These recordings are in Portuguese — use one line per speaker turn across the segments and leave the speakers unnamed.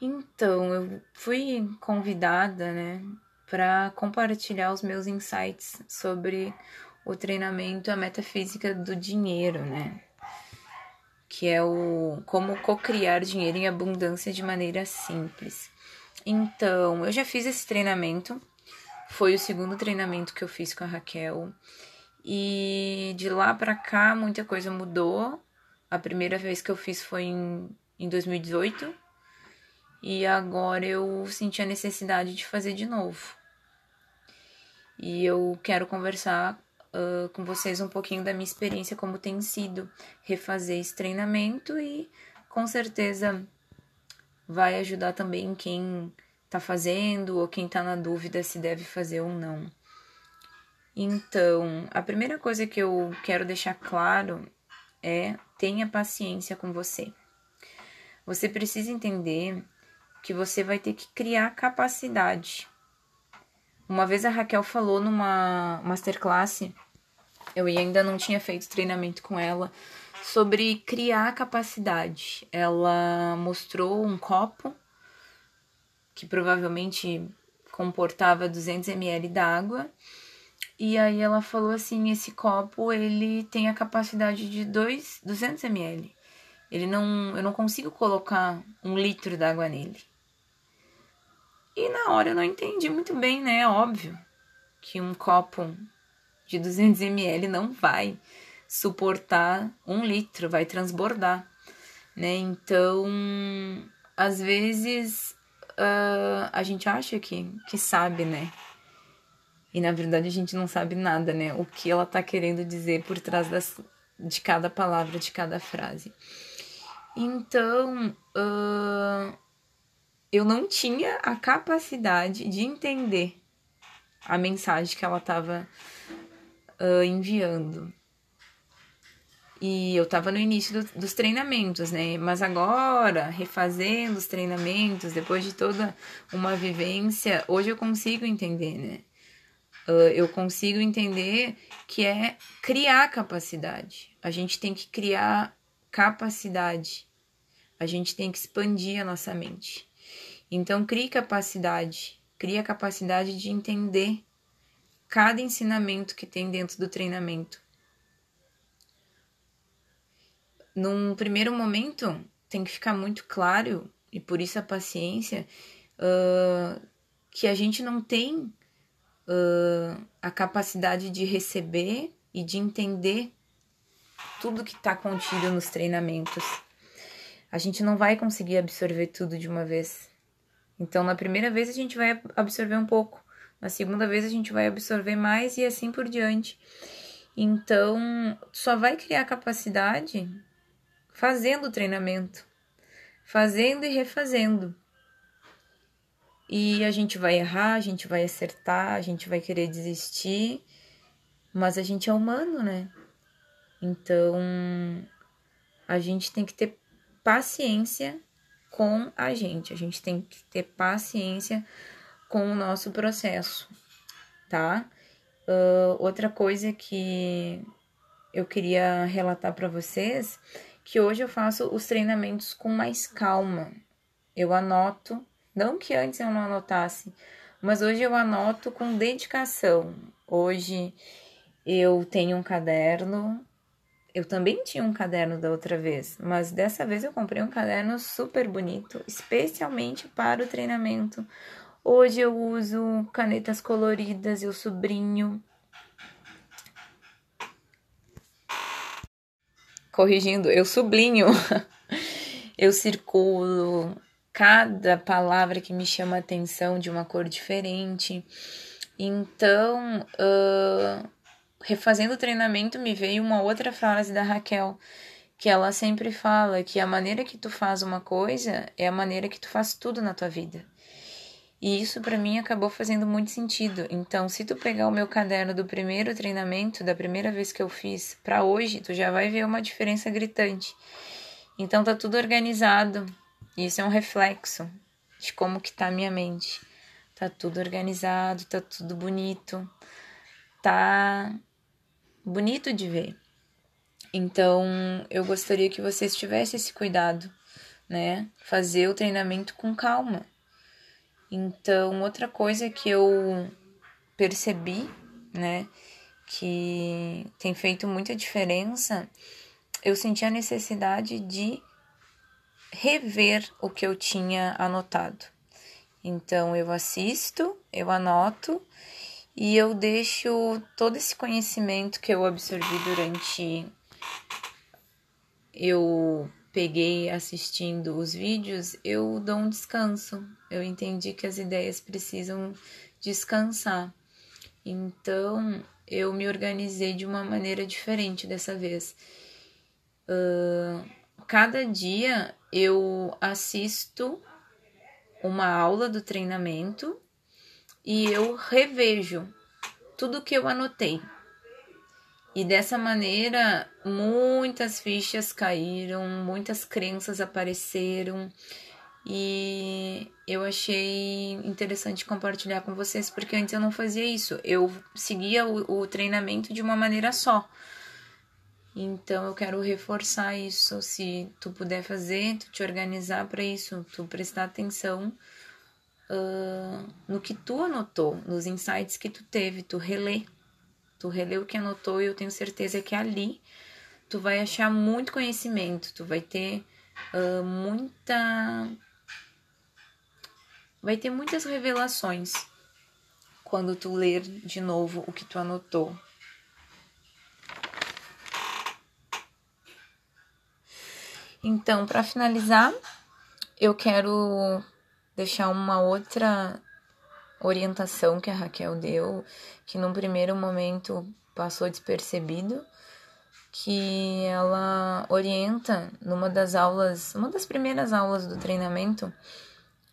Então, eu fui convidada, né, para compartilhar os meus insights sobre o treinamento a metafísica do dinheiro, né? Que é o como cocriar dinheiro em abundância de maneira simples. Então, eu já fiz esse treinamento. Foi o segundo treinamento que eu fiz com a Raquel. E de lá para cá muita coisa mudou. A primeira vez que eu fiz foi em, em 2018 e agora eu senti a necessidade de fazer de novo. E eu quero conversar uh, com vocês um pouquinho da minha experiência, como tem sido refazer esse treinamento e com certeza vai ajudar também quem tá fazendo ou quem tá na dúvida se deve fazer ou não. Então, a primeira coisa que eu quero deixar claro é tenha paciência com você. Você precisa entender que você vai ter que criar capacidade. Uma vez a Raquel falou numa masterclass, eu ainda não tinha feito treinamento com ela, sobre criar capacidade. Ela mostrou um copo que provavelmente comportava 200 ml d'água. E aí ela falou assim, esse copo ele tem a capacidade de 2, 200 ml. Ele não, eu não consigo colocar um litro d'água nele. E na hora eu não entendi muito bem, né? É óbvio que um copo de 200 ml não vai suportar um litro, vai transbordar, né? Então, às vezes uh, a gente acha que, que sabe, né? E na verdade a gente não sabe nada, né? O que ela tá querendo dizer por trás das, de cada palavra, de cada frase. Então, uh, eu não tinha a capacidade de entender a mensagem que ela estava uh, enviando. E eu estava no início do, dos treinamentos, né? Mas agora, refazendo os treinamentos, depois de toda uma vivência, hoje eu consigo entender, né? Uh, eu consigo entender que é criar capacidade. A gente tem que criar capacidade a gente tem que expandir a nossa mente. Então, crie capacidade, crie a capacidade de entender cada ensinamento que tem dentro do treinamento. Num primeiro momento, tem que ficar muito claro, e por isso a paciência, uh, que a gente não tem uh, a capacidade de receber e de entender tudo que está contido nos treinamentos a gente não vai conseguir absorver tudo de uma vez. Então, na primeira vez a gente vai absorver um pouco, na segunda vez a gente vai absorver mais e assim por diante. Então, só vai criar capacidade fazendo o treinamento, fazendo e refazendo. E a gente vai errar, a gente vai acertar, a gente vai querer desistir, mas a gente é humano, né? Então, a gente tem que ter paciência com a gente. A gente tem que ter paciência com o nosso processo, tá? Uh, outra coisa que eu queria relatar para vocês que hoje eu faço os treinamentos com mais calma. Eu anoto, não que antes eu não anotasse, mas hoje eu anoto com dedicação. Hoje eu tenho um caderno eu também tinha um caderno da outra vez, mas dessa vez eu comprei um caderno super bonito, especialmente para o treinamento. Hoje eu uso canetas coloridas, eu sublinho. Corrigindo, eu sublinho. eu circulo cada palavra que me chama a atenção de uma cor diferente. Então, uh, refazendo o treinamento, me veio uma outra frase da Raquel, que ela sempre fala que a maneira que tu faz uma coisa é a maneira que tu faz tudo na tua vida. E isso para mim acabou fazendo muito sentido. Então, se tu pegar o meu caderno do primeiro treinamento, da primeira vez que eu fiz, para hoje, tu já vai ver uma diferença gritante. Então tá tudo organizado. Isso é um reflexo de como que tá a minha mente. Tá tudo organizado, tá tudo bonito. Tá bonito de ver. Então, eu gostaria que vocês tivessem esse cuidado né? Fazer o treinamento com calma. Então, outra coisa que eu percebi, né, que tem feito muita diferença, eu senti a necessidade de rever o que eu tinha anotado. Então eu assisto, eu anoto e eu deixo todo esse conhecimento que eu absorvi durante eu peguei assistindo os vídeos, eu dou um descanso. Eu entendi que as ideias precisam descansar. Então, eu me organizei de uma maneira diferente dessa vez. Uh, cada dia eu assisto uma aula do treinamento e eu revejo tudo que eu anotei. E dessa maneira, muitas fichas caíram, muitas crenças apareceram e eu achei interessante compartilhar com vocês porque antes eu não fazia isso. Eu seguia o, o treinamento de uma maneira só. Então eu quero reforçar isso. Se tu puder fazer, tu te organizar para isso, tu prestar atenção uh, no que tu anotou, nos insights que tu teve, tu relê. Tu relê o que anotou e eu tenho certeza que ali tu vai achar muito conhecimento, tu vai ter uh, muita vai ter muitas revelações quando tu ler de novo o que tu anotou. Então, para finalizar, eu quero deixar uma outra orientação que a Raquel deu, que num primeiro momento passou despercebido, que ela orienta numa das aulas, uma das primeiras aulas do treinamento,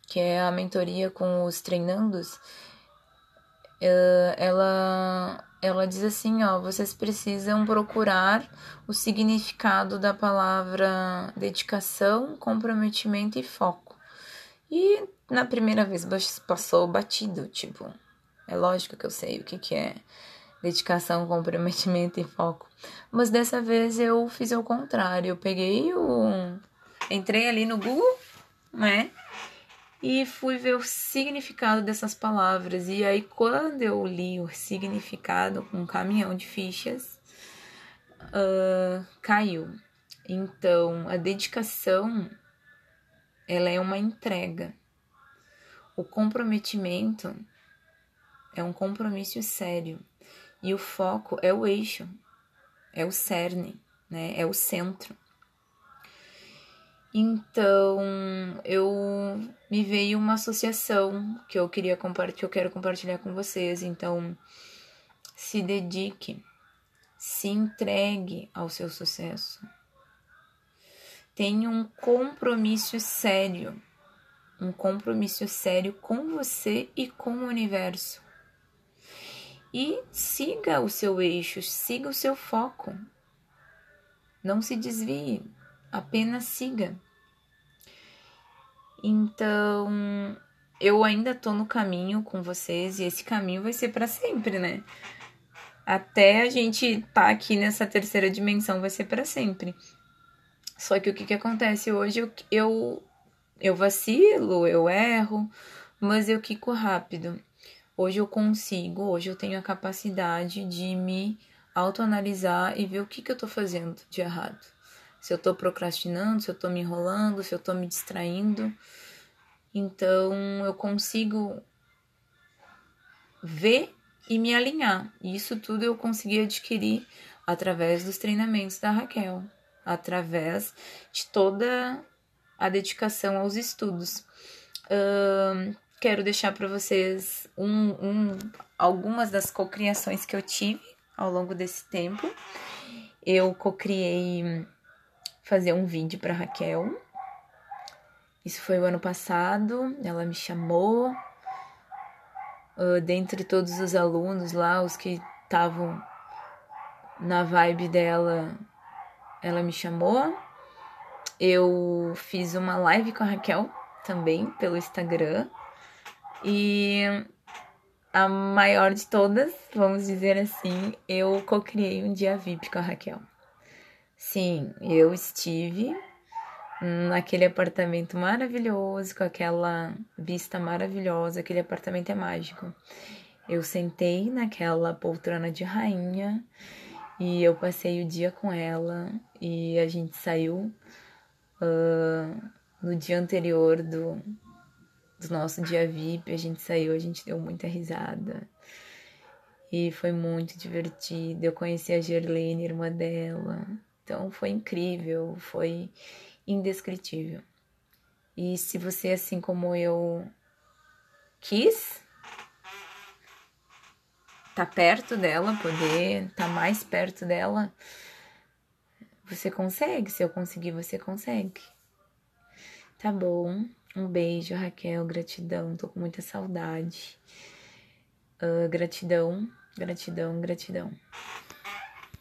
que é a mentoria com os treinandos, eh, ela ela diz assim, ó, vocês precisam procurar o significado da palavra dedicação, comprometimento e foco. E na primeira vez passou batido, tipo, é lógico que eu sei o que que é dedicação, comprometimento e foco. Mas dessa vez eu fiz o contrário, eu peguei o entrei ali no Google, né? e fui ver o significado dessas palavras. E aí, quando eu li o significado com um caminhão de fichas, uh, caiu. Então, a dedicação ela é uma entrega. O comprometimento é um compromisso sério. E o foco é o eixo, é o cerne, né? é o centro. Então, eu me veio uma associação que eu queria compartilhar, que eu quero compartilhar com vocês. Então, se dedique, se entregue ao seu sucesso. Tenha um compromisso sério, um compromisso sério com você e com o universo. E siga o seu eixo, siga o seu foco. Não se desvie, apenas siga. Então, eu ainda tô no caminho com vocês e esse caminho vai ser para sempre, né? Até a gente tá aqui nessa terceira dimensão vai ser para sempre. Só que o que que acontece hoje eu, eu eu vacilo, eu erro, mas eu quico rápido. Hoje eu consigo, hoje eu tenho a capacidade de me autoanalisar e ver o que que eu tô fazendo de errado se eu tô procrastinando, se eu tô me enrolando, se eu tô me distraindo. Então eu consigo ver e me alinhar. Isso tudo eu consegui adquirir através dos treinamentos da Raquel, através de toda a dedicação aos estudos. Uh, quero deixar para vocês um, um, algumas das cocriações que eu tive ao longo desse tempo. Eu cocriei fazer um vídeo para Raquel. Isso foi o ano passado, ela me chamou. Uh, dentre todos os alunos lá, os que estavam na vibe dela, ela me chamou. Eu fiz uma live com a Raquel também pelo Instagram. E a maior de todas, vamos dizer assim, eu co-criei um dia VIP com a Raquel. Sim, eu estive naquele apartamento maravilhoso, com aquela vista maravilhosa. Aquele apartamento é mágico. Eu sentei naquela poltrona de rainha e eu passei o dia com ela e a gente saiu uh, no dia anterior do, do nosso dia VIP. A gente saiu, a gente deu muita risada e foi muito divertido. Eu conheci a Gerlene, irmã dela, então foi incrível, foi indescritível. E se você, assim como eu, quis tá perto dela, poder tá mais perto dela, você consegue. Se eu conseguir, você consegue. Tá bom. Um beijo, Raquel. Gratidão. Tô com muita saudade. Uh, gratidão, gratidão, gratidão.